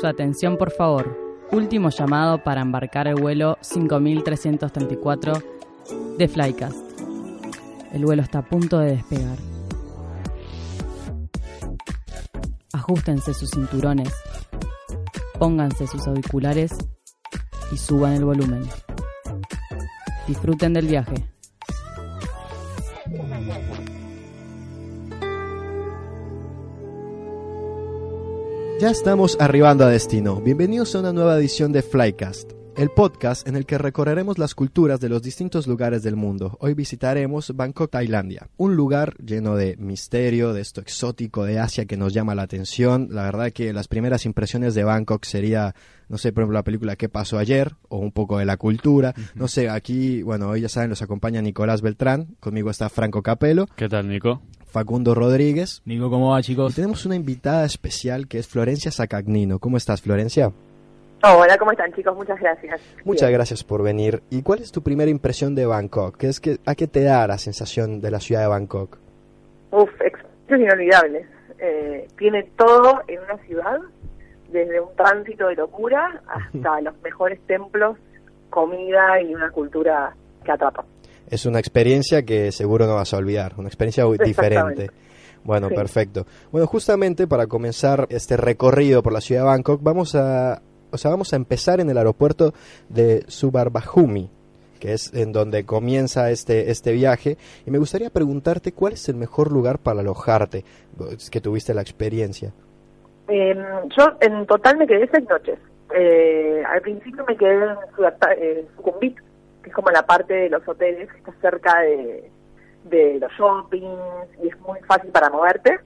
Su atención, por favor. Último llamado para embarcar el vuelo 5334 de Flycast. El vuelo está a punto de despegar. Ajustense sus cinturones, pónganse sus auriculares y suban el volumen. Disfruten del viaje. Ya estamos arribando a destino. Bienvenidos a una nueva edición de Flycast, el podcast en el que recorreremos las culturas de los distintos lugares del mundo. Hoy visitaremos Bangkok, Tailandia, un lugar lleno de misterio, de esto exótico de Asia que nos llama la atención. La verdad que las primeras impresiones de Bangkok sería, no sé, por ejemplo, la película ¿Qué pasó ayer? o un poco de la cultura. No sé, aquí, bueno, hoy ya saben, los acompaña Nicolás Beltrán, conmigo está Franco Capelo. ¿Qué tal, Nico? Facundo Rodríguez. Nico, ¿cómo va, Y chicos? tenemos una invitada especial que es Florencia Sacagnino. ¿Cómo estás, Florencia? Hola, ¿cómo están chicos? Muchas gracias. Muchas Bien. gracias por venir. ¿Y cuál es tu primera impresión de Bangkok? ¿Qué es que, ¿A qué te da la sensación de la ciudad de Bangkok? Uf, experiencias inolvidables. Eh, tiene todo en una ciudad, desde un tránsito de locura hasta los mejores templos, comida y una cultura que atrapa. Es una experiencia que seguro no vas a olvidar, una experiencia diferente. Bueno, Sí. perfecto. Bueno, justamente para comenzar este recorrido por la ciudad de Bangkok, vamos a, o sea, vamos a empezar en el aeropuerto de Subarbajumi, que es en donde comienza este, este viaje. Y me gustaría preguntarte cuál es el mejor lugar para alojarte, que tuviste la experiencia. Eh, yo en total me quedé seis noches. Eh, al principio me quedé en eh, que es como la parte de los hoteles que está cerca de, de los shoppings y es muy fácil para moverte.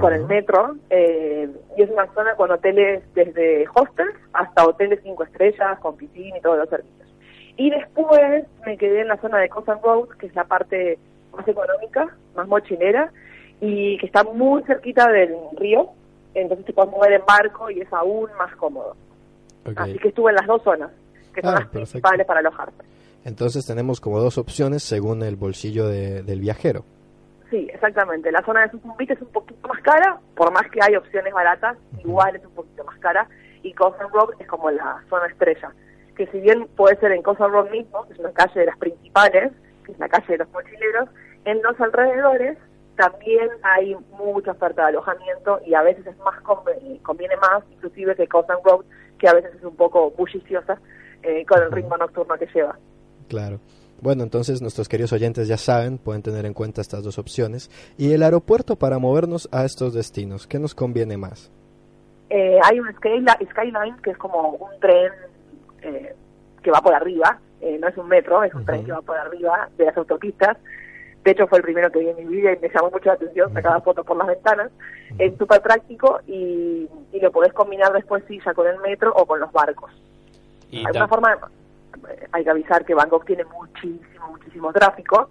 Con el metro eh, y es una zona con hoteles desde hostels hasta hoteles cinco estrellas con piscina y todos los servicios. Y después me quedé en la zona de Coast and Road, que es la parte más económica, más mochilera y que está muy cerquita del río, entonces te puedes mover en barco y es aún más cómodo. Así que estuve en las dos zonas, que son Ah, las perfecto. principales para alojarte. Entonces tenemos como dos opciones según el bolsillo de- del viajero. Sí, exactamente. La zona de Sucumbit es un poquito más cara, por más que hay opciones baratas, igual es un poquito más cara. Y Coast and Road es como la zona estrella, que si bien puede ser en Coast and Road mismo, que es una calle de las principales, que es la calle de los mochileros, en los alrededores también hay mucha oferta de alojamiento y a veces es más conven- conviene más, inclusive que Coast and Road, que a veces es un poco bulliciosa eh, con el ritmo nocturno que lleva. Claro. Bueno, entonces nuestros queridos oyentes ya saben, pueden tener en cuenta estas dos opciones. Y el aeropuerto para movernos a estos destinos, ¿qué nos conviene más? Eh, hay un Skyline, Skyline que es como un tren eh, que va por arriba, eh, no es un metro, es un tren que va por arriba de las autopistas. De hecho, fue el primero que vi en mi vida y me llamó mucho la atención, sacaba fotos por las ventanas. Es súper práctico y, y lo podés combinar después, sí, ya con el metro o con los barcos. Y Hay una tam- forma, eh, hay que avisar que Bangkok tiene muchísimo, muchísimo tráfico,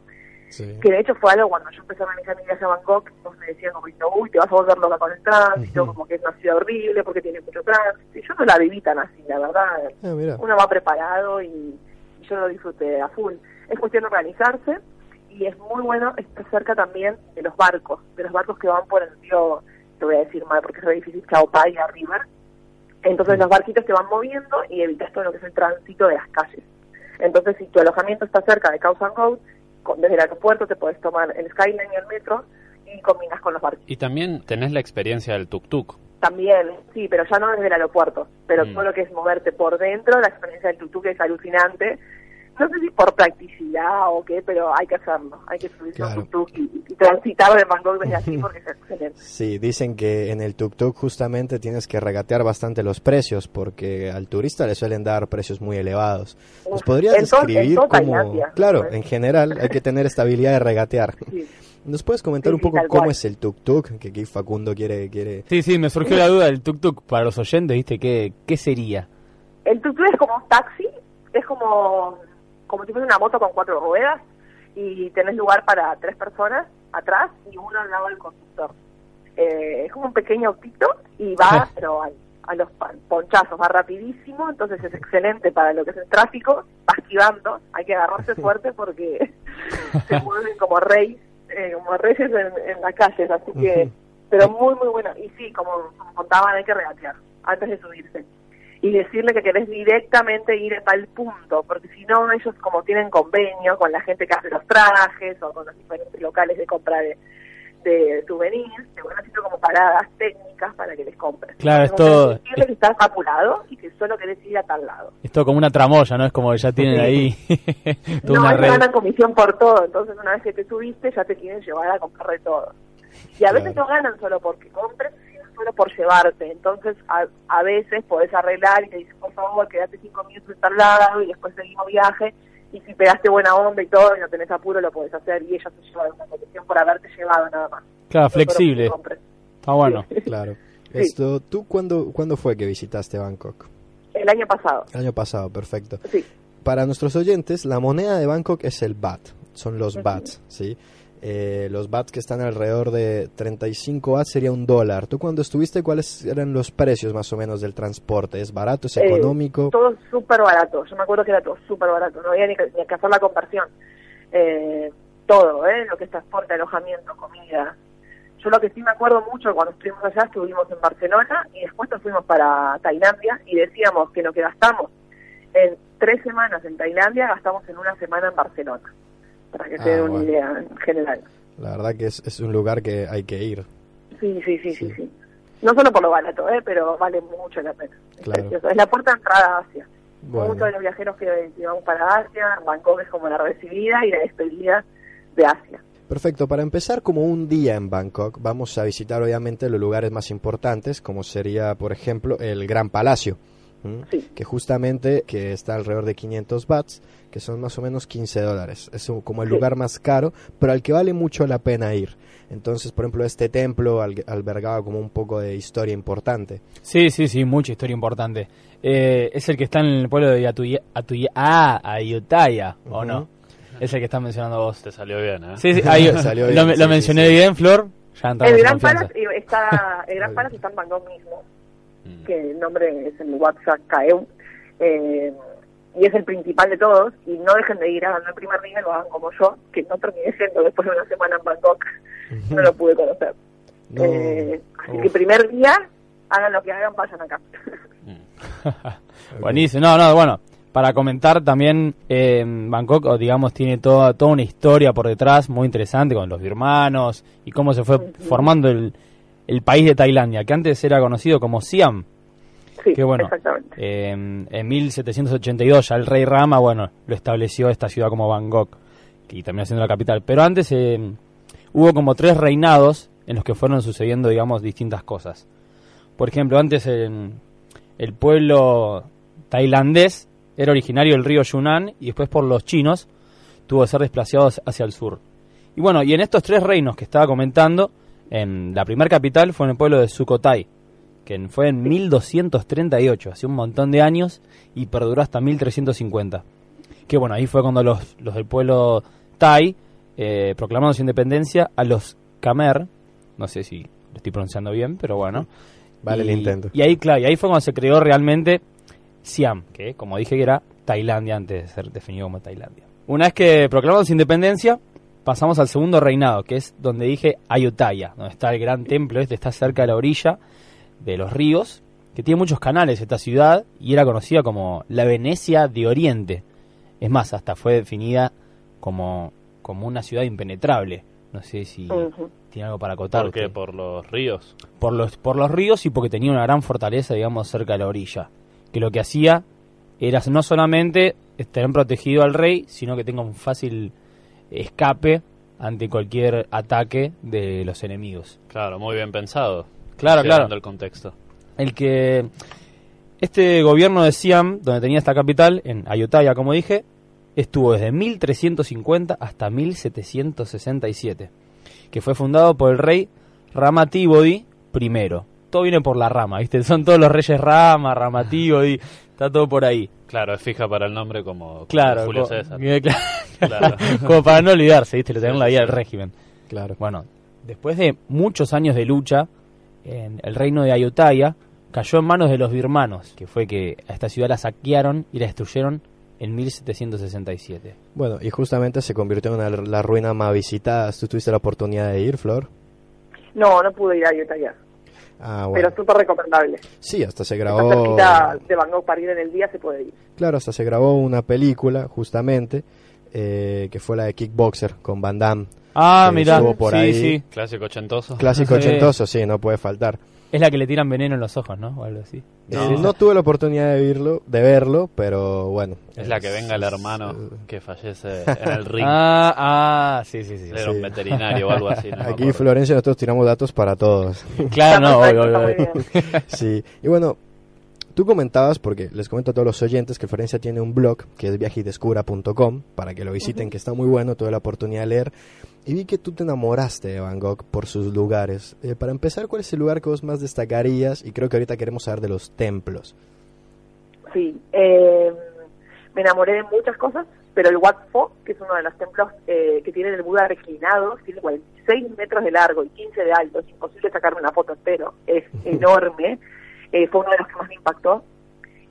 Sí. que de hecho fue algo cuando yo empecé a organizar mi viaje a Bangkok, todos me decían como, uy, te vas a volver loca con el tránsito, como que es una ciudad horrible porque tiene mucho tránsito. Y yo no la viví tan así, la verdad. Ah. Uno va preparado y, y yo lo disfruté a full. Es cuestión de organizarse y es muy bueno estar cerca también de los barcos, de los barcos que van por el río, te voy a decir mal porque es re difícil, Chao Phraya River. Entonces los barquitos te van moviendo y evitas todo lo que es el tránsito de las calles. Entonces si tu alojamiento está cerca de Causan Road, con- desde el aeropuerto te puedes tomar el Skyline y el metro y combinas con los barcos. y también tenés la experiencia del tuk-tuk. También, sí, pero ya no desde el aeropuerto, pero Mm. todo lo que es moverte por dentro, la experiencia del tutuk es alucinante. No sé si por practicidad o qué, pero hay que hacerlo, hay que subirse a Claro. un tuk y, y transitar de Bangkok desde aquí porque es excelente. Sí, dicen que en el tuk-tuk justamente tienes que regatear bastante los precios porque al turista le suelen dar precios muy elevados. ¿Nos podrías en todo- en describir cómo... Claro, ¿no? en general hay que tener esta habilidad de regatear. Sí. ¿Nos puedes comentar Sí, un poco cómo cual. es el tuk-tuk? Que aquí Facundo quiere... quiere... Sí, sí, me surgió la duda del tuk-tuk para los oyentes, ¿viste? ¿Qué, qué sería? El tuk-tuk es como un taxi, es como, como si fuese una moto con cuatro ruedas y tenés lugar para tres personas atrás y uno al lado del conductor. Eh, es como un pequeño autito y va pero a, a los ponchazos, va rapidísimo, entonces es excelente para lo que es el tráfico, va esquivando, hay que agarrarse fuerte porque se mueven como reyes, eh, como reyes en, en las calles, así que, pero muy muy bueno. Y sí, como, como contaban, hay que regatear antes de subirse y decirle que querés directamente ir al punto, porque si no, ellos como tienen convenio con la gente que hace los trajes o con los diferentes locales de compra de, de souvenirs, te van haciendo como paradas técnicas para que les compres. Claro, es todo- Decirle que estás apurado y que solo querés ir a tal lado. Es todo como una tramoya, ¿no? Es como que ya tienen ahí toda no, una red. ganan comisión por todo, entonces una vez que te subiste ya te quieren llevar a comprar de todo. Y a veces no ganan solo porque compres, solo por llevarte. Entonces a, a veces podés arreglar y te dicen, por favor, quédate cinco minutos en lado y después seguimos viaje. Y si pegaste buena onda y todo y no tenés apuro, lo podés hacer y ellos te llevan una comisión por haberte llevado nada más. Claro, flexible. Está bueno. Claro. Sí. Esto, ¿Tú cuándo, cuándo fue que visitaste Bangkok? El año pasado, El año pasado, perfecto. sí. Para nuestros oyentes, la moneda de Bangkok es el baht, son los bahts, ¿sí? Eh, los bahts que están alrededor de 35 bahts sería un dólar. ¿Tú cuando estuviste, cuáles eran los precios más o menos del transporte? ¿Es barato, es Eh, económico? todo súper barato. Yo me acuerdo que era todo súper barato. No había ni que, ni que hacer la conversión. Eh, todo, ¿eh? Lo que es transporte, alojamiento, comida. Yo lo que sí me acuerdo mucho cuando estuvimos allá, estuvimos en Barcelona y después nos fuimos para Tailandia y decíamos que lo que gastamos en tres semanas en Tailandia, gastamos en una semana en Barcelona. Para que Ah, se den una idea en general. La verdad que es, es un lugar que hay que ir. Sí, sí, sí, sí, Sí. sí. No solo por lo barato, ¿eh? pero vale mucho la pena. Es Claro. precioso. Es la puerta de entrada a Asia. Bueno, Muchos de los viajeros que que vamos para Asia, Bangkok es como la recibida y la despedida de Asia. perfecto. Para empezar, como un día en Bangkok, vamos a visitar obviamente los lugares más importantes, como sería, por ejemplo, el Gran Palacio. Que justamente que está alrededor de 500 bahts, que son más o menos 15 dólares. Es un- como el Sí. lugar más caro, pero al que vale mucho la pena ir. Entonces, por ejemplo, este templo al- albergaba como un poco de historia importante. Sí, sí, sí, mucha historia importante. Eh, es el que está en el pueblo de Atuya, Atuya, ah, Ayutthaya, ¿o no? Es el que estás mencionando vos. Te salió bien, ¿eh? Sí, sí, ahí- Salió bien, lo, sí, lo mencioné sí. bien, Flor. Ya El Gran eh, está, el Gran está en Bangkok mismo, Mm. que el nombre es el WhatsApp Kaeum, eh, y es el principal de todos, y no dejen de ir, hagan el primer día, lo hagan como yo, que no terminé siendo después de una semana en Bangkok, no lo pude conocer. No, Eh, así uf. que primer día, hagan lo que hagan, vayan acá. Mm. Buenísimo. No, no, bueno, para comentar también, eh, Bangkok, digamos, tiene toda, toda una historia por detrás muy interesante con los birmanos y cómo se fue formando el, el país de Tailandia, que antes era conocido como Siam. Sí, Qué bueno. exactamente. Eh, en 1782 ya el rey Rama, bueno, lo estableció esta ciudad como Bangkok, y terminó siendo la capital. Pero antes eh, hubo como tres reinados en los que fueron sucediendo, digamos, distintas cosas. Por ejemplo, antes en el pueblo tailandés era originario del río Yunnan y después por los chinos tuvo que ser desplazado hacia el sur. Y bueno, y en estos tres reinos que estaba comentando, en la primera capital fue en el pueblo de Sukhothai, que fue en 1238, hace un montón de años y perduró hasta 1350. Que bueno, ahí fue cuando los, los del pueblo Thai eh, proclamaron su independencia a los Khmer, no sé si lo estoy pronunciando bien, pero bueno. Vale y, el intento. Y ahí, claro, y ahí fue cuando se creó realmente Siam, que como dije que era Tailandia antes de ser definido como Tailandia. Una vez que proclamaron su independencia, pasamos al segundo reinado, que es donde dije Ayutthaya, donde está el gran templo este, está cerca de la orilla de los ríos, que tiene muchos canales esta ciudad y era conocida como la Venecia de Oriente. Es más, hasta fue definida como, como una ciudad impenetrable. No sé si tiene algo para acotar. ¿Por qué? ¿Por los ríos? por los, por los ríos y porque tenía una gran fortaleza, digamos, cerca de la orilla. Que lo que hacía era no solamente tener protegido al rey, sino que tenga un fácil escape ante cualquier ataque de los enemigos. Claro, muy bien pensado. Claro, claro. el contexto. El que este gobierno de Siam, donde tenía esta capital, en Ayutthaya, como dije, estuvo desde 1350 hasta 1767. que fue fundado por el rey Rama Tibodi I. Todo viene por la rama, ¿viste? Son todos los reyes Rama, Rama Tibodi, está todo por ahí. Claro, es fija para el nombre como, como Claro, Julio co- César. claro, Claro. como para no olvidarse, ¿viste? Lo tenemos en la vida del sí. régimen. Claro. Bueno, después de muchos años de lucha, en el reino de Ayutthaya cayó en manos de los birmanos, que fue que a esta ciudad la saquearon y la destruyeron en 1767. Bueno, y justamente se convirtió en una- la ruina más visitada. ¿Tú tuviste la oportunidad de ir, Flor? No, no pude ir a Utah ya, Ah, bueno. pero súper recomendable. Sí, hasta se grabó... cerquita de Bangkok para ir en el día, se puede ir. Claro, hasta se grabó una película, justamente, eh, que fue la de Kickboxer, con Van Damme. Ah, mira, sí, ahí. sí. Clásico ochentoso. Clásico Sí. ochentoso, sí, no puede faltar. Es la que le tiran veneno en los ojos, ¿no? O algo así. Eh, No. No, tuve la oportunidad de verlo, de verlo, pero bueno. Es la que venga el hermano que fallece en el ring. Ah, ah, sí, sí, sí. Era un veterinario o algo así. no Aquí. Florencia, nosotros tiramos datos para todos. Claro, no, obvio, obvio, sí, y bueno, tú comentabas, porque les comento a todos los oyentes, que Florencia tiene un blog que es viajedescura.com, para que lo visiten, que está muy bueno, tuve la oportunidad de leer. Y vi que tú te enamoraste de Bangkok por sus lugares. Eh, para empezar, ¿cuál es el lugar que vos más destacarías? Y creo que ahorita queremos saber de los templos. Sí, eh, me enamoré de muchas cosas, pero el Wat Pho, que es uno de los templos eh, que tiene el Buda reclinado, tiene 46 metros de largo y 15 de alto, es imposible sacarme una foto entero, es enorme, eh, fue uno de los que más me impactó.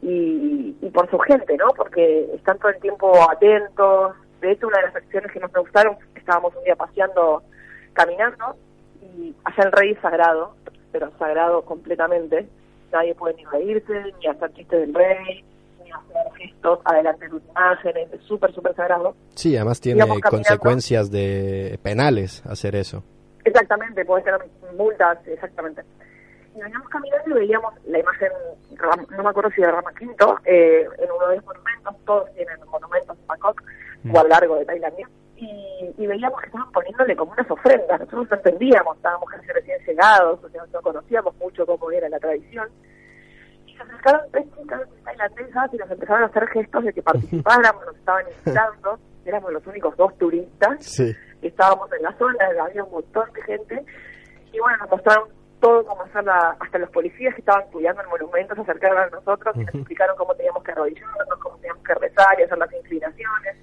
Y, y por su gente, ¿no? Porque están todo el tiempo atentos. De hecho, una de las acciones que más me gustaron, estábamos un día paseando, caminando, y allá el rey es sagrado, pero sagrado completamente. Nadie puede ni reírse, ni hacer chistes del rey, ni hacer gestos adelante de sus imágenes, es súper, súper sagrado. Sí, además tiene consecuencias de penales hacer eso. Exactamente, puede ser multas, exactamente. Y veníamos caminando y veíamos la imagen, no me acuerdo si de Rama Quinto, eh, en uno de los monumentos, todos tienen monumentos en Bangkok, o a lo largo de Tailandia, y, y veíamos que estaban poniéndole como unas ofrendas, nosotros no entendíamos, estábamos casi recién llegados, o sea, no conocíamos mucho cómo era la tradición, y se acercaron tres chicas tailandesas y nos empezaron a hacer gestos de que participáramos, nos estaban invitando, éramos los únicos dos turistas, Sí. estábamos en la zona, había un montón de gente, y bueno, nos mostraron todo cómo hacerla, hasta los policías que estaban cuidando el monumento se acercaron a nosotros y nos explicaron cómo teníamos que arrodillarnos, cómo teníamos que rezar y hacer las inclinaciones.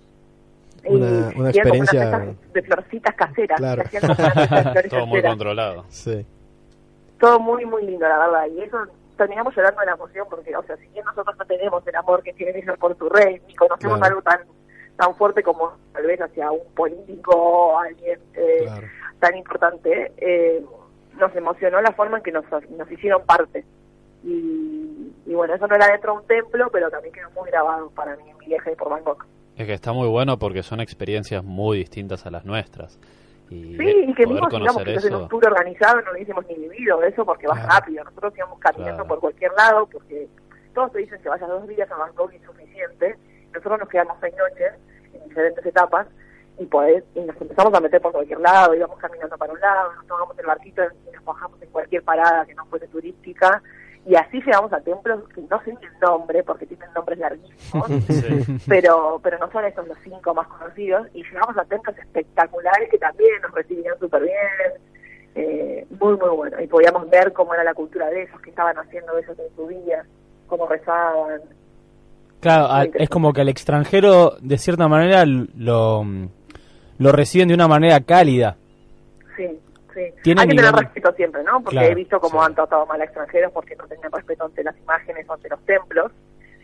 Y- Una- una como unas experiencia- de florcitas caseras, Claro. flores Todo muy caseras. controlado. Sí. Todo muy, muy lindo, la verdad, y eso terminamos llorando de la emoción porque, o sea, si bien nosotros no tenemos el amor que tienen ellos por su rey, ni conocemos Claro. algo tan tan fuerte como tal vez hacia un político o alguien eh, Claro. tan importante, eh, nos emocionó la forma en que nos, nos hicieron parte. Y, y bueno, eso no era dentro de un templo, pero también quedó muy grabado para mí en mi viaje por Bangkok. Es que está muy bueno porque son experiencias muy distintas a las nuestras. Y Sí, y que poder mismo, digamos, que en un tour organizado, no hubiésemos ni vivido eso porque va Claro. rápido. Nosotros íbamos caminando Claro. por cualquier lado porque todos te dicen que vayas dos días a Bangkok y es suficiente. Nosotros nos quedamos seis noches en diferentes etapas y, podés, y nos empezamos a meter por cualquier lado, íbamos caminando para un lado, nos tomamos el barquito y nos bajamos en cualquier parada que no fuese turística. Y así llegamos a templos que no sé ni el nombre porque tienen nombres larguísimos. Sí. pero pero no son esos los cinco más conocidos y llegamos a templos espectaculares que también nos recibían súper bien eh, muy muy bueno y podíamos ver cómo era la cultura de ellos que estaban haciendo ellos en su vida cómo rezaban Claro, interesante. es como que al extranjero, de cierta manera, lo, lo reciben de una manera cálida. sí sí Tienen, hay que tener respeto siempre no porque Claro, he visto cómo sí. han tratado mal a extranjeros porque no tenían respeto ante las imágenes o ante los templos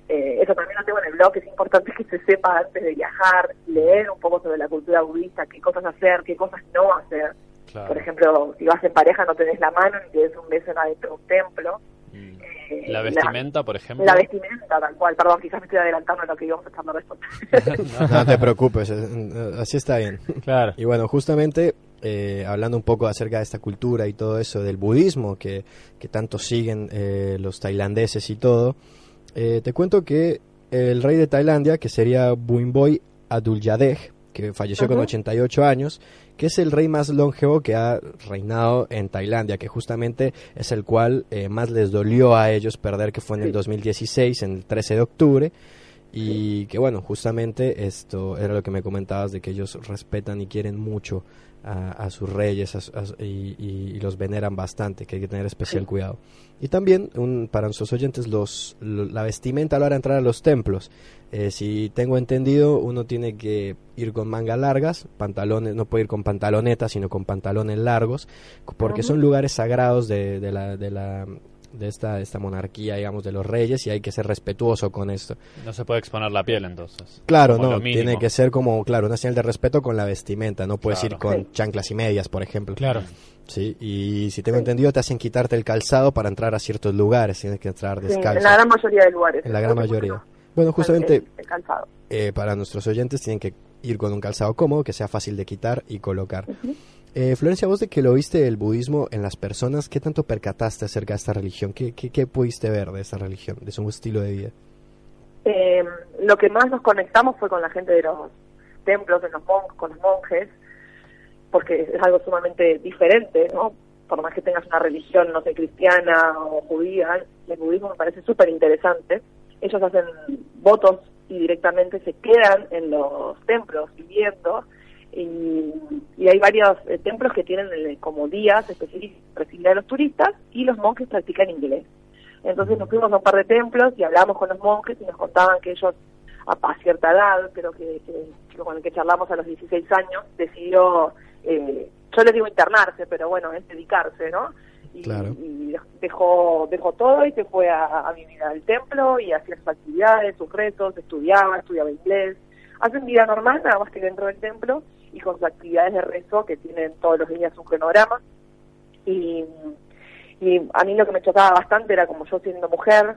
Eh, eso también lo tengo en el blog, es importante que se sepa antes de viajar, leer un poco sobre la cultura budista, qué cosas hacer, qué cosas no hacer. Claro. Por ejemplo, si vas en pareja no tenés la mano ni te des un beso en adentro de un templo. Mm. Eh, La vestimenta, por ejemplo. La, vestimenta, tal cual. Perdón, quizás me estoy adelantando a lo que íbamos a estar después. No te preocupes, eh, así está bien. Claro. Y bueno, justamente eh, hablando un poco acerca de esta cultura y todo eso del budismo que, que tanto siguen eh, los tailandeses y todo, eh, te cuento que el rey de Tailandia, que sería Bumboy Adulyadej, que falleció con Ujú. 88 años, que es el rey más longevo que ha reinado en Tailandia, que justamente es el cual eh, más les dolió a ellos perder, que fue en el Sí. 2016, en el 13 de octubre. Y que bueno, justamente esto era lo que me comentabas de que ellos respetan y quieren mucho a, a sus reyes a a y, los veneran bastante, que hay que tener especial Sí. cuidado. Y también, un, para nuestros oyentes, los, lo- la vestimenta a la hora de entrar a los templos. Eh, si tengo entendido, uno tiene que ir con mangas largas, pantalones, no puede ir con pantalonetas, sino con pantalones largos, porque son lugares sagrados de, de la, de la de esta, esta monarquía, digamos, de los reyes y hay que ser respetuoso con esto. No se puede exponer la piel entonces. Claro, no, tiene que ser como, claro, una señal de respeto con la vestimenta, no puedes Claro. ir con Sí. chanclas y medias, por ejemplo. Claro. Sí, y si tengo entendido te hacen quitarte el calzado para entrar a ciertos lugares, tienes que entrar Sí, descalzo. en la gran mayoría de lugares. En la gran mayoría. bueno, Bueno, justamente el- el calzado. eh, para nuestros oyentes tienen que ir con un calzado cómodo, que sea fácil de quitar y colocar. Eh, Florencia, vos de que lo viste el budismo en las personas, ¿qué tanto percataste acerca de esta religión? ¿Qué, qué, qué pudiste ver de esta religión, de su estilo de vida? Eh, lo que más nos conectamos fue con la gente de los templos, de los mon- con los monjes, porque es algo sumamente diferente, ¿no? Por más que tengas una religión, no sé, cristiana o judía, el budismo me parece súper interesante. Ellos hacen votos y directamente se quedan en los templos viviendo y, y hay varios eh, templos que tienen eh, como días específicos para recibir a los turistas y los monjes practican inglés. Entonces nos fuimos a un par de templos y hablamos con los monjes y nos contaban que ellos a, a cierta edad, creo que, que el con el que charlamos a los 16 años, decidió, eh, yo les digo internarse, pero bueno, es dedicarse, ¿no? Y, Claro. y dejó, dejó todo y se fue a, a vivir al templo y hacía sus actividades, sus retos, estudiaba, estudiaba inglés. Hacen vida normal, nada más que dentro del templo y con sus actividades de rezo que tienen todos los días un cronograma. Y, y a mí lo que me chocaba bastante era como yo siendo mujer,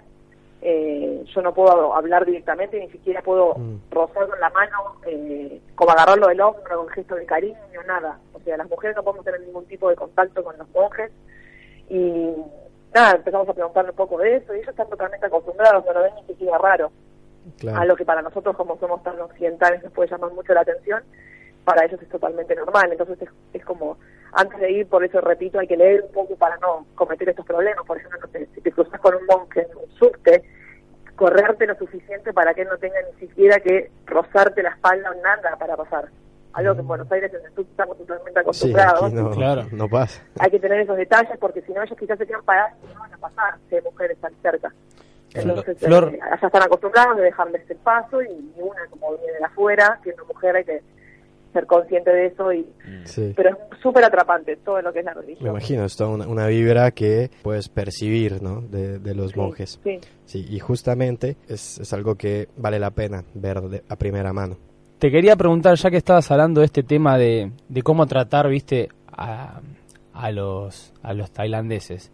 eh, yo no puedo hablar directamente, ni siquiera puedo Mm. rozar con la mano, eh, como agarrarlo del hombro con gesto de cariño, nada. O sea, las mujeres no podemos tener ningún tipo de contacto con los monjes. Y nada, empezamos a preguntarle un poco de eso y ellos están totalmente acostumbrados, no lo ven ni siquiera raro. Claro. A lo que para nosotros, como somos tan occidentales, nos puede llamar mucho la atención, para ellos es totalmente normal. Entonces es, es como, antes de ir, por eso repito, hay que leer un poco para no cometer estos problemas. Por ejemplo, si te cruzas con un monje en un subte, correrte lo suficiente para que él no tenga ni siquiera que rozarte la espalda o nada para pasar. Algo que en Buenos Aires en el subte estamos totalmente acostumbrados. no, Claro. no pasa. Hay que tener esos detalles porque si no ellos quizás se quedan parados y no van a pasar si hay mujeres tan cerca. Entonces, Flor- eh, allá están acostumbrados de dejarles el paso y, y una como viene de afuera, siendo mujer hay que ser consciente de eso y Sí. pero es súper atrapante todo lo que es la religión. Me imagino, es toda una, una vibra que puedes percibir, ¿no? De, de los Sí, monjes. Sí, Sí, y justamente es, es algo que vale la pena ver de- a primera mano. Te quería preguntar, ya que estabas hablando de este tema de, de cómo tratar, viste, a, a los a los tailandeses.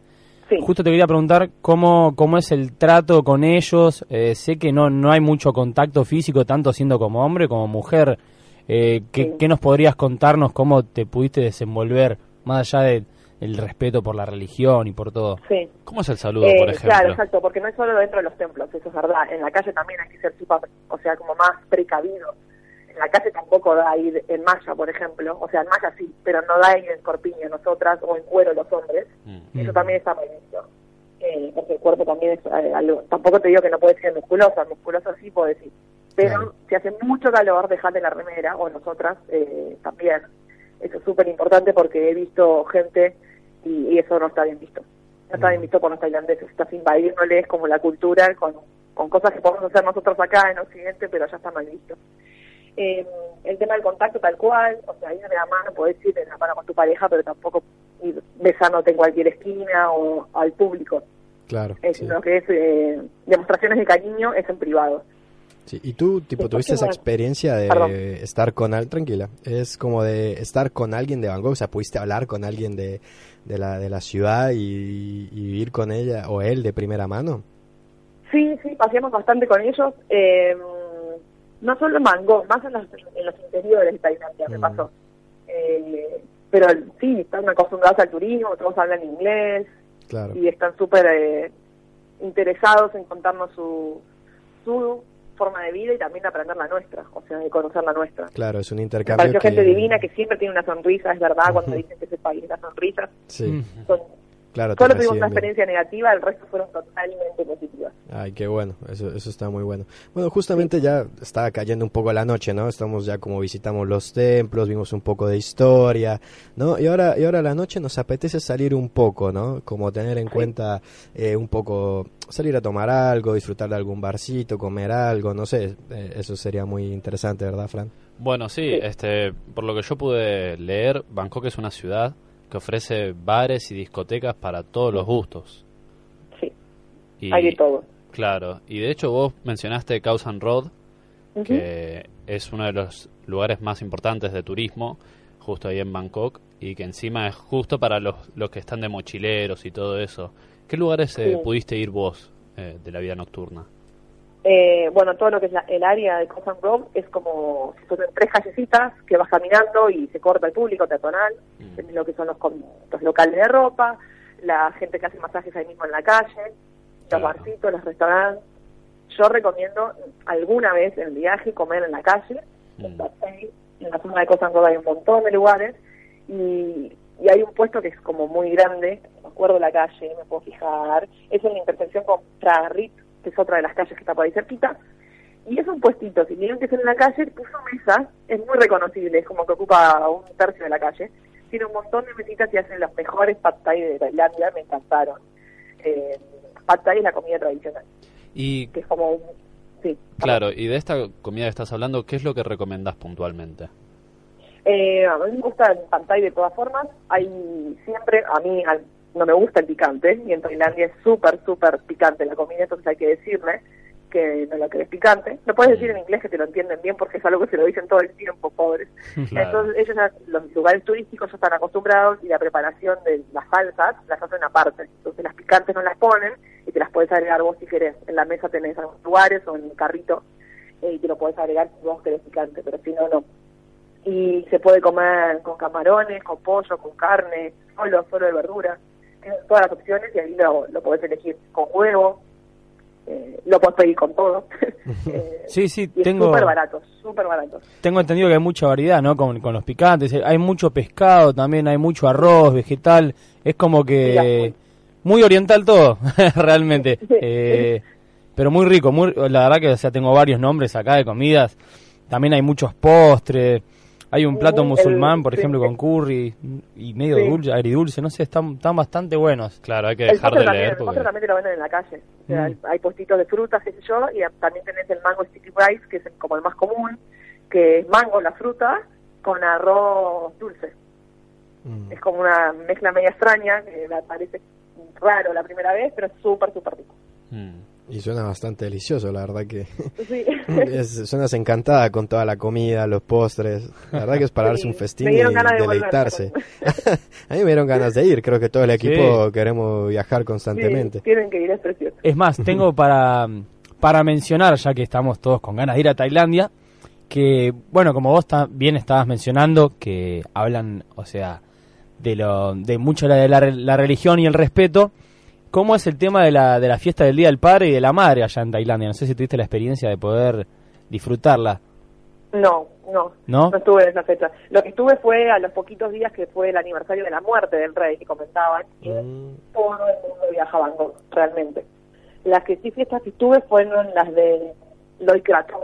sí. Justo te quería preguntar cómo, cómo es el trato con ellos. Eh, sé que no, no hay mucho contacto físico, tanto siendo como hombre como mujer. Eh, ¿qué, Sí. qué nos podrías contarnos? ¿Cómo te pudiste desenvolver, más allá de- del respeto por la religión y por todo? sí. ¿Cómo es el saludo, Eh, por ejemplo? Claro, exacto, porque no es solo dentro de los templos, eso es verdad. En la calle también hay que ser súper, o sea, como más precavido. En la calle tampoco da ir en malla, por ejemplo. O sea, en malla sí, pero no da ir en corpiño nosotras o en cuero los hombres. Mm. Eso también está mal visto. Eh, porque el cuerpo también es eh, algo. Tampoco te digo que no puedes ser musculosa, musculosa sí puedes ir. Pero Claro. si hace mucho calor, dejate la remera, o nosotras eh, también. Eso es súper importante porque he visto gente y, y eso no está bien visto. No está bien visto por los tailandeses. Estás invadiéndoles como la cultura con, con cosas que podemos hacer nosotros acá en Occidente, pero ya está mal visto. Eh, el tema del contacto tal cual, o sea, ir de la mano, podés ir de la mano con tu pareja, pero tampoco ir besándote en cualquier esquina o al público. Claro. Es sí. lo que es eh, demostraciones de cariño es en privado. Sí, Y tú, tipo, tuviste esa experiencia de perdón. estar con alguien, tranquila, es como de estar con alguien de Bangkok, o sea, pudiste hablar con alguien de, de, la, de la ciudad y, y vivir con ella o él de primera mano. Sí, sí, paseamos bastante con ellos. eh, no solo en Bangkok, más en los, en los interiores de Tailandia me Mm. pasó. Eh, pero sí, están acostumbrados al turismo, todos hablan inglés Claro. y están súper eh, interesados en contarnos su, su forma de vida y también de aprender la nuestra, o sea, de conocer la nuestra. Claro, es un Me intercambio pareció que... gente divina que siempre tiene una sonrisa, es verdad, cuando dicen que ese país da sonrisas, Sí, son Claro, Solo tuvimos una bien. experiencia negativa, el resto fueron totalmente positivas. Ay, qué bueno, eso, eso está muy bueno. Bueno, justamente ya está cayendo un poco la noche, ¿no? Estamos ya como visitamos los templos, vimos un poco de historia, ¿no? Y ahora, y ahora la noche nos apetece salir un poco, ¿no? Como tener en cuenta eh, un poco, salir a tomar algo, disfrutar de algún barcito, comer algo, no sé, eh, eso sería muy interesante, ¿verdad, Fran? Bueno, sí, Sí. este, por lo que yo pude leer, Bangkok es una ciudad que ofrece bares y discotecas para todos los gustos. Sí, Y, hay de todo. Claro, y de hecho vos mencionaste Khao San Road, que es uno de los lugares más importantes de turismo, justo ahí en Bangkok, y que encima es justo para los, los que están de mochileros y todo eso. ¿Qué lugares eh, Sí. pudiste ir vos eh, de la vida nocturna? Eh, bueno, todo lo que es la- el área de Cosan Road es como si fuesen tres callecitas que vas caminando y se corta el público peatonal, Mm. lo que son los, locales de ropa, la gente que hace masajes ahí mismo en la calle, los Claro. barcitos, los restaurantes. Yo recomiendo alguna vez en el viaje comer en la calle, Mm. en la zona de Cosan Road hay un montón de lugares y, y hay un puesto que es como muy grande, me acuerdo la calle, me puedo fijar, es en la intersección con Tragarrit, que es otra de las calles que está por ahí cerquita, y es un puestito, si vieron que es en la calle, puso mesa, es muy reconocible, es como que ocupa un tercio de la calle, tiene un montón de mesitas y hacen los mejores pad thai de Tailandia, me encantaron. Eh, pad thai es la comida tradicional, Y que es como un... Sí, claro, y de esta comida que estás hablando, ¿qué es lo que recomendás puntualmente? Eh, a mí me gusta el pad thai de todas formas. Hay siempre, a mí al- no me gusta el picante, y en Tailandia es súper, súper picante la comida, entonces hay que decirle que no lo querés picante. Lo puedes decir en inglés que te lo entienden bien porque es algo que se lo dicen todo el tiempo, pobres. Claro. Entonces ellos, los lugares turísticos ya están acostumbrados y la preparación de las salsas las hacen aparte. Entonces las picantes no las ponen y te las puedes agregar vos si querés. En la mesa tenés algunos lugares o en el carrito eh, y te lo puedes agregar si vos querés picante, pero si no, no y se puede comer con camarones, con pollo, con carne, solo, solo de verdura. Todas las opciones y ahí lo, lo podés elegir con huevo, eh, lo podés pedir con todo. Eh, Sí, sí, y tengo, súper barato, súper barato. tengo entendido que hay mucha variedad, ¿no? Con, con los picantes. eh, Hay mucho pescado también, hay mucho arroz, vegetal. Es como que muy oriental todo, realmente. Eh, pero muy rico, muy, la verdad que o sea, tengo varios nombres acá de comidas. También hay muchos postres. Hay un plato El- musulmán, por sí. ejemplo, con curry y medio Sí. dulce, agridulce, no sé, están, están bastante buenos. Claro, hay que dejar de también, leer el porque... también te lo venden en la calle. O sea, Mm. hay, hay puestitos de frutas, qué sé yo, y también tenés el mango sticky rice, que es como el más común, que es mango, la fruta, con arroz dulce. Mm. Es como una mezcla media extraña, que me parece raro la primera vez, pero es súper, súper rico. Mm. Y suena bastante delicioso, la verdad que Sí. es, suenas encantada con toda la comida, los postres. La verdad que es para Sí, darse un festín y volver, deleitarse. a mí me dieron ganas de ir, creo que todo el equipo queremos viajar constantemente. Sí, tienen que ir, es precioso. Es más, tengo para, para mencionar, ya que estamos todos con ganas de ir a Tailandia, que, bueno, como vos bien estabas mencionando, que hablan, o sea, de, lo, de mucho la, de la, re- la religión y el respeto, ¿cómo es el tema de la, de la fiesta del Día del Padre y de la Madre allá en Tailandia? No sé si tuviste la experiencia de poder disfrutarla, No, no, ¿no? no estuve en esa fecha. Lo que estuve fue a los poquitos días que fue el aniversario de la muerte del rey, que comentaban, y Mm, todo el mundo viaja a Bangkok, realmente. Las que sí fiestas que estuve fueron las de Loy Krathong,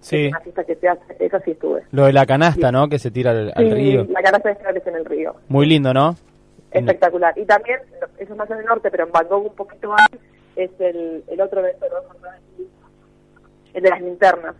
Sí, una fiesta que se hace, esa sí estuve. lo de la canasta, ¿no? Que se tira al, al Sí, río. La canasta de flores en el río. Muy lindo, ¿no? Espectacular. Y también, eso es más en el norte, pero en Bangkok un poquito más, es el, el otro evento, ¿no? el de las linternas.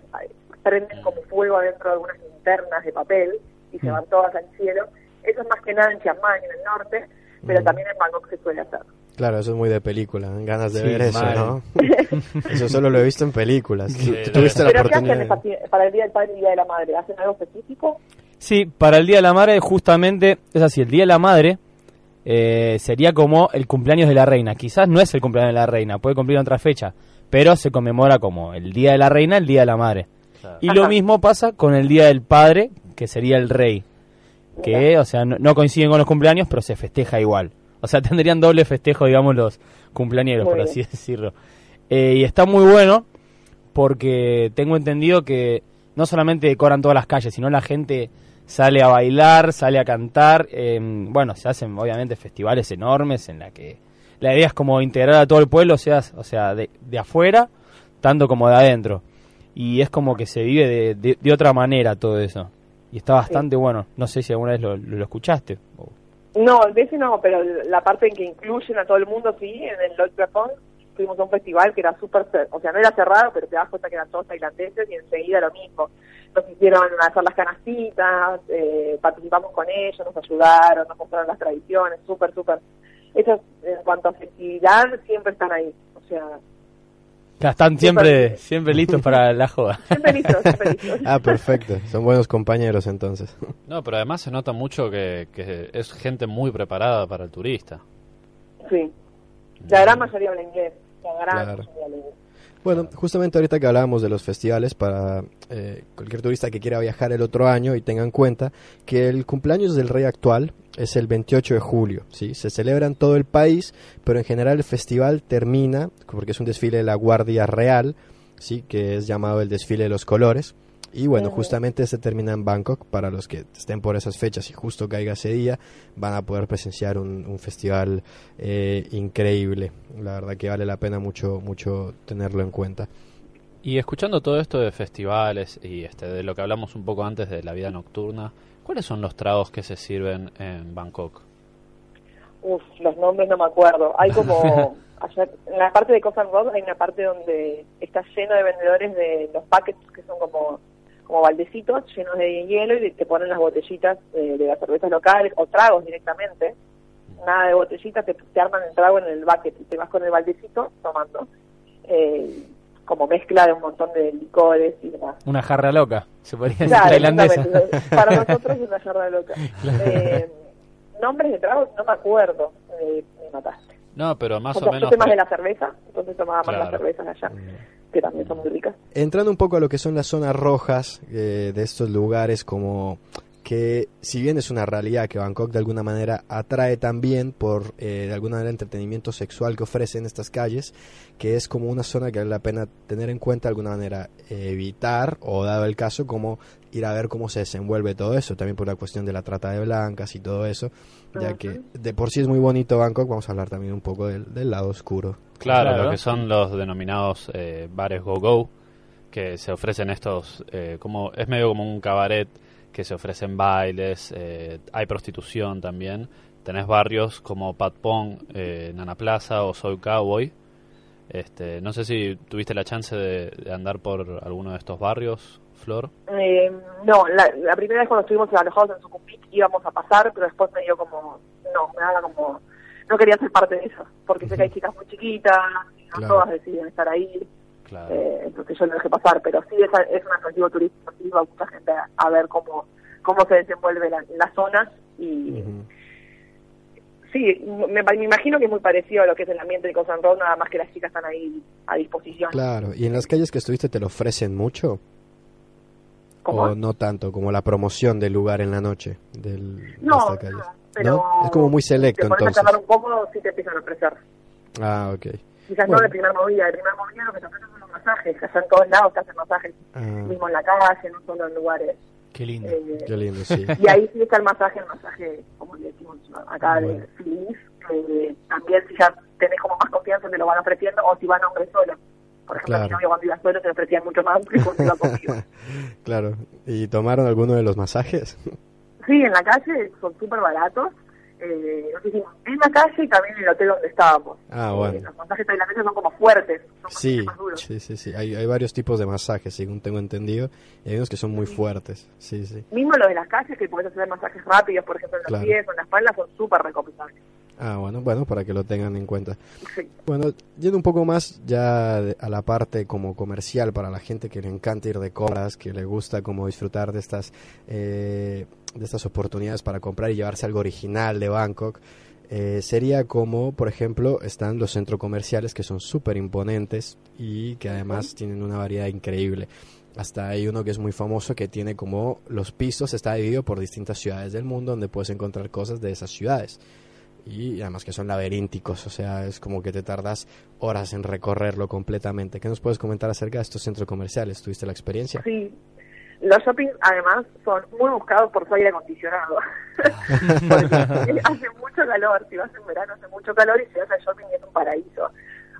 Prenden como fuego adentro de algunas linternas de papel y se Mm. van todas al cielo. Eso es más que nada en Chiang Mai, en el norte, pero Mm. también en Bangkok se suele hacer. Claro, eso es muy de película, ganas de Sí, ver eso, mal. ¿no? eso solo lo he visto en películas. Sí, ¿Tú tuviste la ¿Pero qué hacen oportunidad? esa- para el Día del Padre y el Día de la Madre? ¿Hacen algo específico? Sí, para el Día de la Madre justamente es así, el Día de la Madre eh, sería como el cumpleaños de la reina. Quizás no es el cumpleaños de la reina, puede cumplir en otra fecha, pero se conmemora como el Día de la Reina, el Día de la Madre. Claro. Y Ajá. lo mismo pasa con el Día del Padre, que sería el rey, que, o sea, no, no coinciden con los cumpleaños, pero se festeja igual. O sea, tendrían doble festejo, digamos, los cumpleañeros, Muy por bien. así decirlo. Eh, y está muy bueno porque tengo entendido que no solamente decoran todas las calles, sino la gente sale a bailar, sale a cantar. eh, bueno, se hacen obviamente festivales enormes en la que la idea es como integrar a todo el pueblo, o sea, o sea de, de afuera, tanto como de adentro. Y es como que se vive de, de- de otra manera todo eso. Y está bastante bueno. No sé si alguna vez lo, lo escuchaste. o- No, de ese no, pero la parte en que incluyen a todo el mundo, sí, en el Lord Japón fuimos a un festival que era súper, o sea, no era cerrado, pero te das cuenta que eran todos tailandeses y enseguida lo mismo. Nos hicieron hacer las canastitas, eh, participamos con ellos, nos ayudaron, nos mostraron las tradiciones, súper, súper. Ellos, en cuanto a festividad, siempre están ahí, o sea, Ya están siempre, siempre listos para la joda. siempre listos, siempre listos. Ah, perfecto. Son buenos compañeros entonces. No, pero además se nota mucho que, que es gente muy preparada para el turista. Sí, la gran mayoría habla inglés, Claro. Bueno, justamente ahorita que hablábamos de los festivales, para eh, cualquier turista que quiera viajar el otro año y tenga en cuenta que el cumpleaños del rey actual es el 28 de julio, ¿sí? Se celebra en todo el país, pero en general el festival termina, porque es un desfile de la Guardia Real, ¿sí? Que es llamado el desfile de los colores. Y bueno, justamente se termina en Bangkok. Para los que estén por esas fechas y justo caiga ese día, van a poder presenciar un, un festival eh, increíble. La verdad que vale la pena mucho, mucho tenerlo en cuenta. Y escuchando todo esto de festivales y este de lo que hablamos un poco antes de la vida nocturna, ¿cuáles son los tragos que se sirven en Bangkok? Uf, los nombres no me acuerdo. Hay como, allá, en la parte de Coffin Road hay una parte donde está lleno de vendedores de los packets que son como, como baldecitos llenos de hielo y te ponen las botellitas de, de las cervezas locales o tragos directamente. Nada de botellitas, te, te arman el trago en el bucket y te vas con el baldecito tomando. Eh, como mezcla de un montón de licores y demás. Una jarra loca, se podría decir Claro, tailandesa. Para nosotros es una jarra loca. Eh, nombres de tragos no me acuerdo. Eh, me mataste. No, pero más O menos... yo más de la cerveza, entonces tomaba más Claro. las cervezas allá, que también son muy ricas. Entrando un poco a lo que son las zonas rojas eh, de estos lugares, como que si bien es una realidad que Bangkok de alguna manera atrae también por eh, de alguna manera entretenimiento sexual que ofrecen estas calles, que es como una zona que vale la pena tener en cuenta de alguna manera eh, evitar o dado el caso como ir a ver cómo se desenvuelve todo eso, también por la cuestión de la trata de blancas y todo eso, ya que de por sí es muy bonito Bangkok, vamos a hablar también un poco del, del lado oscuro. Claro, Claro. lo que son los denominados eh, bares go-go, que se ofrecen estos, eh, como es medio como un cabaret que se ofrecen bailes, eh, hay prostitución también. Tenés barrios como Patpong, eh, Nana Plaza o Soy Cowboy. Este, no sé si tuviste la chance de, de andar por alguno de estos barrios, Flor. Eh, no, la, la primera vez cuando estuvimos alojados en Sucumbit íbamos a pasar, pero después me dio como, no, me daba como, no quería ser parte de eso, porque sé que hay chicas muy chiquitas, y no Claro. todas deciden estar ahí, Claro. eh, entonces yo lo dejé pasar, pero sí es, es un atractivo turístico, sí va mucha gente a, a ver cómo, cómo se desenvuelve la, las zonas y sí, me, me imagino que es muy parecido a lo que es el ambiente de Cosan Road, nada más que las chicas están ahí a disposición. Claro, y en las calles que estuviste te lo ofrecen mucho. ¿Cómo? O no tanto, como la promoción del lugar en la noche del, de No, esta calle. no, pero ¿No? Es como muy selecto te a entonces. un poco, sí te empiezan a ofrecer. Ah, ok. Quizás no Bueno. de primer movida, de primer movida lo que te ofrecen son los masajes, allá en todos lados te hacen masajes, Ah, mismo en la calle, no solo en lugares. Qué lindo. eh, qué lindo, sí. y ahí sí está el masaje, el masaje, como le decimos acá, Bueno. de feliz, que también si ya tenés como más confianza te lo van ofreciendo, o si van hombres solos. Por ejemplo, Claro. mi novio cuando iba solo te ofrecían mucho más que cuando iba conmigo. claro. ¿Y tomaron alguno de los masajes? Sí, en la calle son súper baratos. Eh, en la calle y también en el hotel donde estábamos. Ah, Eh, bueno. los masajes tailandeses son como fuertes, son Sí, más duros. sí, sí, sí. Hay, hay varios tipos de masajes, según tengo entendido. Y hay unos que son muy fuertes. Sí, sí. Mismo los de las calles, que podés hacer masajes rápidos, por ejemplo, en los Claro. pies o en la espalda, son súper recomendables. Ah, bueno, bueno, para que lo tengan en cuenta. Sí. Bueno, yendo un poco más ya a la parte como comercial para la gente que le encanta ir de compras, que le gusta como disfrutar de estas eh, de estas oportunidades para comprar y llevarse algo original de Bangkok, eh, sería como, por ejemplo, están los centros comerciales que son súper imponentes y que además tienen una variedad increíble. Hasta hay uno que es muy famoso que tiene como los pisos, está dividido por distintas ciudades del mundo donde puedes encontrar cosas de esas ciudades y además que son laberínticos, o sea, es como que te tardas horas en recorrerlo completamente. ¿Qué nos puedes comentar acerca de estos centros comerciales? ¿Tuviste la experiencia? Sí. Los shoppings, además, son muy buscados por su aire acondicionado. Porque hace mucho calor, si vas en verano hace mucho calor y si vas al shopping es un paraíso.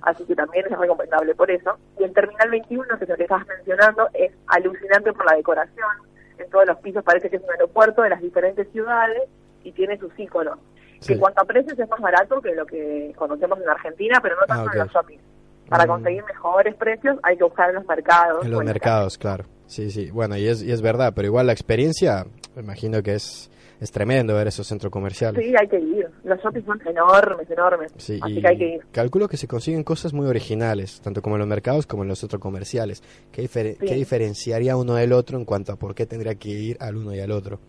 Así que también es recomendable por eso. Y el Terminal 21, que es lo que estabas mencionando, es alucinante por la decoración. En todos los pisos parece que es un aeropuerto de las diferentes ciudades y tiene sus íconos. Que cuanto a precios es más barato que lo que conocemos en Argentina, pero no tanto Ah, ok. en los shoppings. Para Mm. conseguir mejores precios hay que buscar en los mercados. En los o las mercados, claro. Sí, sí. Bueno, y es, y es verdad, pero igual la experiencia, me imagino que es, es tremendo ver esos centros comerciales. Sí, hay que ir. Los shoppings son enormes, enormes. Sí, Así y que hay que ir. calculo que se consiguen cosas muy originales, tanto como en los mercados como en los centros comerciales. ¿Qué, Sí. qué diferenciaría uno del otro en cuanto a por qué tendría que ir al uno y al otro?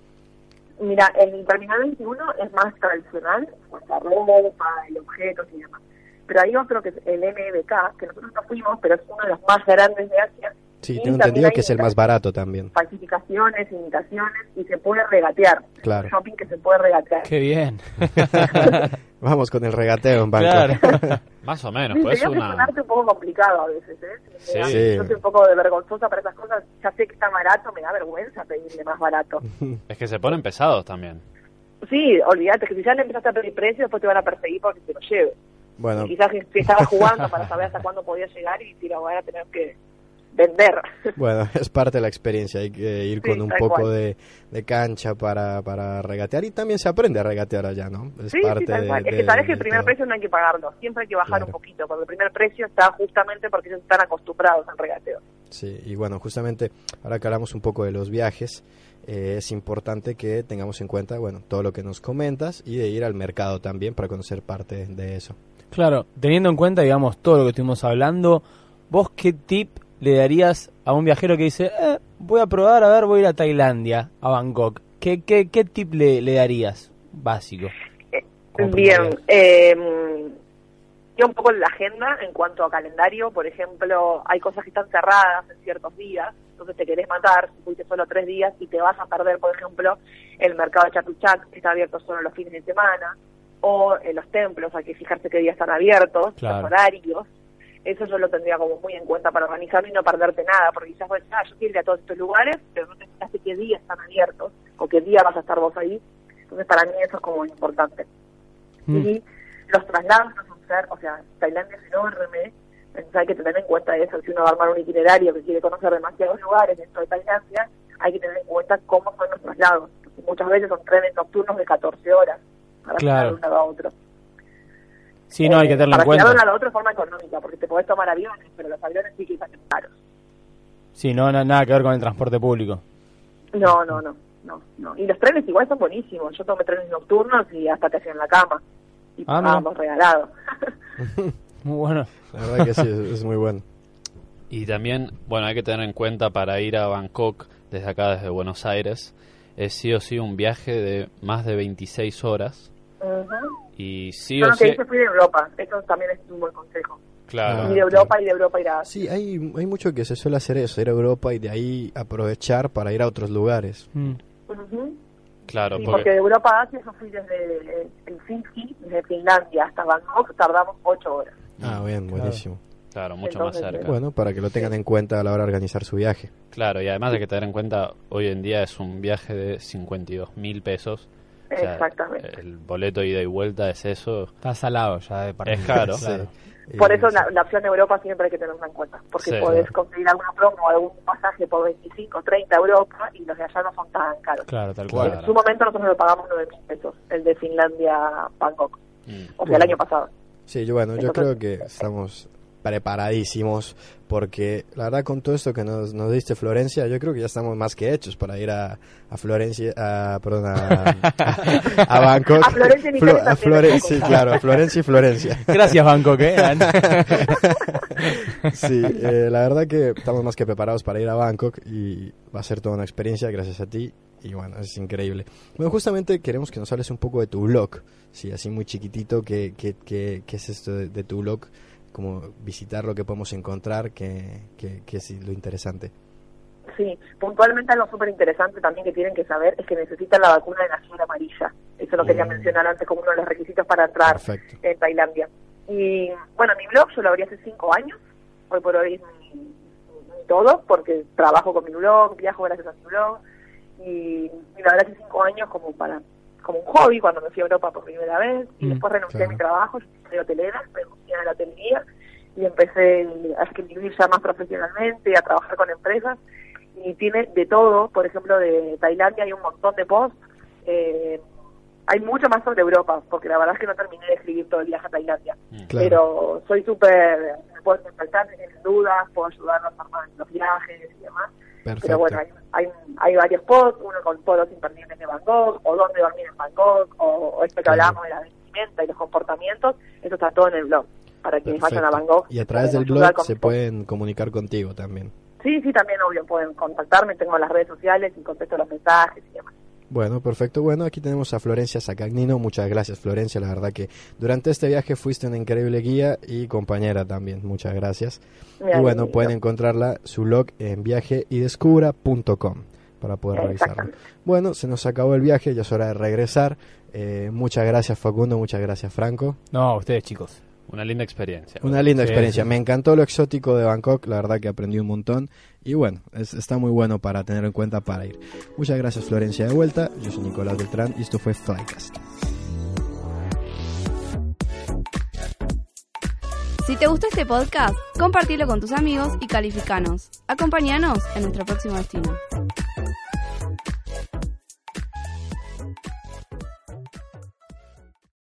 Mira, el Terminal 21 es más tradicional en cuanto a ropa y objetos y demás. Pero hay otro que es el MBK, que nosotros no fuimos, pero es uno de los más grandes de Asia. Sí, Y tengo entendido que es el más barato también. Falsificaciones, imitaciones y se puede regatear. Claro. Shopping que se puede regatear. Qué bien. Vamos con el regateo en Bangkok. Claro. Más o menos, Sí, pues es una... sonarte un poco complicado a veces, ¿eh? Sí. Da- Sí. Yo soy un poco de vergonzosa para esas cosas. Ya sé que está barato, me da vergüenza pedirle más barato. Es que se ponen pesados también. Sí, olvídate que si ya le empezaste a pedir precio, después te van a perseguir porque te lo lleve. Bueno, Quizás si si estabas jugando para saber hasta cuándo podía llegar y si lo van a tener que vender. bueno, es parte de la experiencia. Hay que ir Sí, con un poco de, de cancha para, para regatear y también se aprende a regatear allá, ¿no? Es sí, parte sí, tal de- cual. Es que sabes que el primer todo. precio no hay que pagarlo. Siempre hay que bajar Claro. un poquito, porque el primer precio está justamente porque ellos están acostumbrados al regateo. Sí, y bueno, justamente ahora que hablamos un poco de los viajes, eh, es importante que tengamos en cuenta, bueno, todo lo que nos comentas y de ir al mercado también para conocer parte de eso. Claro, teniendo en cuenta, digamos, todo lo que estuvimos hablando, ¿vos qué tip le darías a un viajero que dice, eh, voy a probar, a ver, voy a ir a Tailandia, a Bangkok? ¿Qué, qué, qué tip le, le darías básico? Como Bien, eh, yo un poco en la agenda en cuanto a calendario, por ejemplo, hay cosas que están cerradas en ciertos días, entonces te querés matar, si fuiste solo tres días y te vas a perder, por ejemplo, el mercado de Chatuchak, que está abierto solo los fines de semana, o en los templos, hay que fijarse qué días están abiertos, Claro. los horarios. Eso yo lo tendría como muy en cuenta para organizarme y no perderte nada, porque quizás decís, ah, yo quiero ir a todos estos lugares, pero no te fijaste qué días están abiertos o qué día vas a estar vos ahí. Entonces para mí eso es como importante. Mm. Y los traslados no son ser, o sea, Tailandia es enorme, entonces hay que tener en cuenta eso. Si uno va a armar un itinerario que quiere conocer demasiados lugares dentro de Tailandia, hay que tener en cuenta cómo son los traslados. Porque muchas veces son trenes nocturnos de 14 horas para Claro. de un lado a otro. Sí, no, hay que Eh, tenerlo en para cuenta. un lado a otro de forma económica, porque te podés tomar aviones, pero los aviones sí que salen caros. Sí, no, na- nada que ver con el transporte público. No, no, no, no, no. Y los trenes igual son buenísimos. Yo tomé trenes nocturnos y hasta te hacían la cama. Y Ah, mira. pagábamos regalado. Muy bueno. La verdad que sí, es, es muy bueno. Y también, bueno, hay que tener en cuenta para ir a Bangkok desde acá, desde Buenos Aires, es sí o sí un viaje de más de 26 horas. Ujú. Y sí Yo o que sí, hice fui de Europa. Eso también es un buen consejo. claro, Ah, y de Europa y de Europa ir a Asia. Sí, hay, hay mucho que se suele hacer eso, ir a Europa y de ahí aprovechar para ir a otros lugares. Mm. Ujú. claro, Sí, porque, porque de Europa a Asia yo fui desde Helsinki, desde Finlandia hasta Bangkok, tardamos ocho horas. Ah, bien, Claro. buenísimo. claro, mucho más Entonces, cerca. Bueno, para que lo tengan en cuenta a la hora de organizar su viaje. Claro, y además hay que tener en cuenta, hoy en día es un viaje de 52 mil pesos. O sea, Exactamente. El boleto ida y vuelta es eso. Está salado ya de partida. Es caro. Claro. Por eso la, la opción de Europa siempre hay que tenerla en cuenta, porque Sí. podés conseguir alguna promo o algún pasaje por 25, 30 Europa y los de allá no son tan caros. Claro, tal Claro. cual. En su momento nosotros lo pagamos 9 mil pesos, el de Finlandia Bangkok, Mm. o sea, Bueno. el año pasado. Sí, yo, bueno, yo creo que estamos preparadísimos porque la verdad con todo esto que nos, nos diste Florencia, yo creo que ya estamos más que hechos para ir a, a Florencia, a, perdón, a, a Bangkok. A Florencia y Flo- a también Flore- un poco. sí, claro, a Florencia y Florencia. Gracias, Bangkok, ¿eh? Sí, eh, la verdad que estamos más que preparados para ir a Bangkok y va a ser toda una experiencia gracias a ti y bueno, es increíble. Bueno, justamente queremos que nos hables un poco de tu blog, sí, así muy chiquitito, ¿qué, qué, qué, qué es esto de, de tu blog? Como visitar lo que podemos encontrar, que, que, que es lo interesante. Sí, puntualmente algo súper interesante también que tienen que saber es que necesitan la vacuna de la fiebre amarilla. Eso lo quería Mm. mencionar antes como uno de los requisitos para entrar Perfecto. en Tailandia. Y bueno, mi blog yo lo abrí hace cinco años, hoy por hoy es mi, mi todo, porque trabajo con mi blog, viajo gracias a mi blog, y, y la verdad que cinco años como para como un hobby cuando me fui a Europa por primera vez, y Mm, después renuncié claro. a mi trabajo, yo soy hotelera, renuncié a la hotelería, y empecé a escribir ya más profesionalmente, a trabajar con empresas, y tiene de todo, por ejemplo, de Tailandia hay un montón de posts, eh, hay mucho más sobre Europa, porque la verdad es que no terminé de escribir todo el viaje a Tailandia, Mm. Claro. pero soy súper, me puedo contactar si tienen dudas, puedo ayudarlos a armar los viajes y demás, Perfecto. pero bueno, hay, hay, hay varios posts, uno con todos los imperdibles de Bangkok, o dónde dormir en Bangkok, o, o esto que Claro. hablábamos de la vestimenta y los comportamientos, eso está todo en el blog, para quienes vayan a. Bangkok. Y a se través del pueden ayudar blog se pueden comunicar contigo también. Sí, sí, también obvio, pueden contactarme, tengo las redes sociales y contesto los mensajes y demás. Bueno, perfecto. Bueno, aquí tenemos a Florencia Sacagnino. Muchas gracias, Florencia. La verdad que durante este viaje fuiste una increíble guía y compañera también. Muchas gracias. Y bueno, pueden encontrarla, su blog en viajeydescubra.com para poder revisarlo. Bueno, se nos acabó el viaje, ya es hora de regresar. Eh, muchas gracias, Facundo. Muchas gracias, Franco. No, a ustedes chicos. Una linda experiencia. Una linda Sí, experiencia. sí. Me encantó lo exótico de Bangkok. La verdad que aprendí un montón. Y bueno, es- está muy bueno para tener en cuenta para ir. Muchas gracias, Florencia, de vuelta. Yo soy Nicolás Beltrán y esto fue Flycast. Si te gustó este podcast, compartilo con tus amigos y calificanos. Acompáñanos en nuestro próximo destino.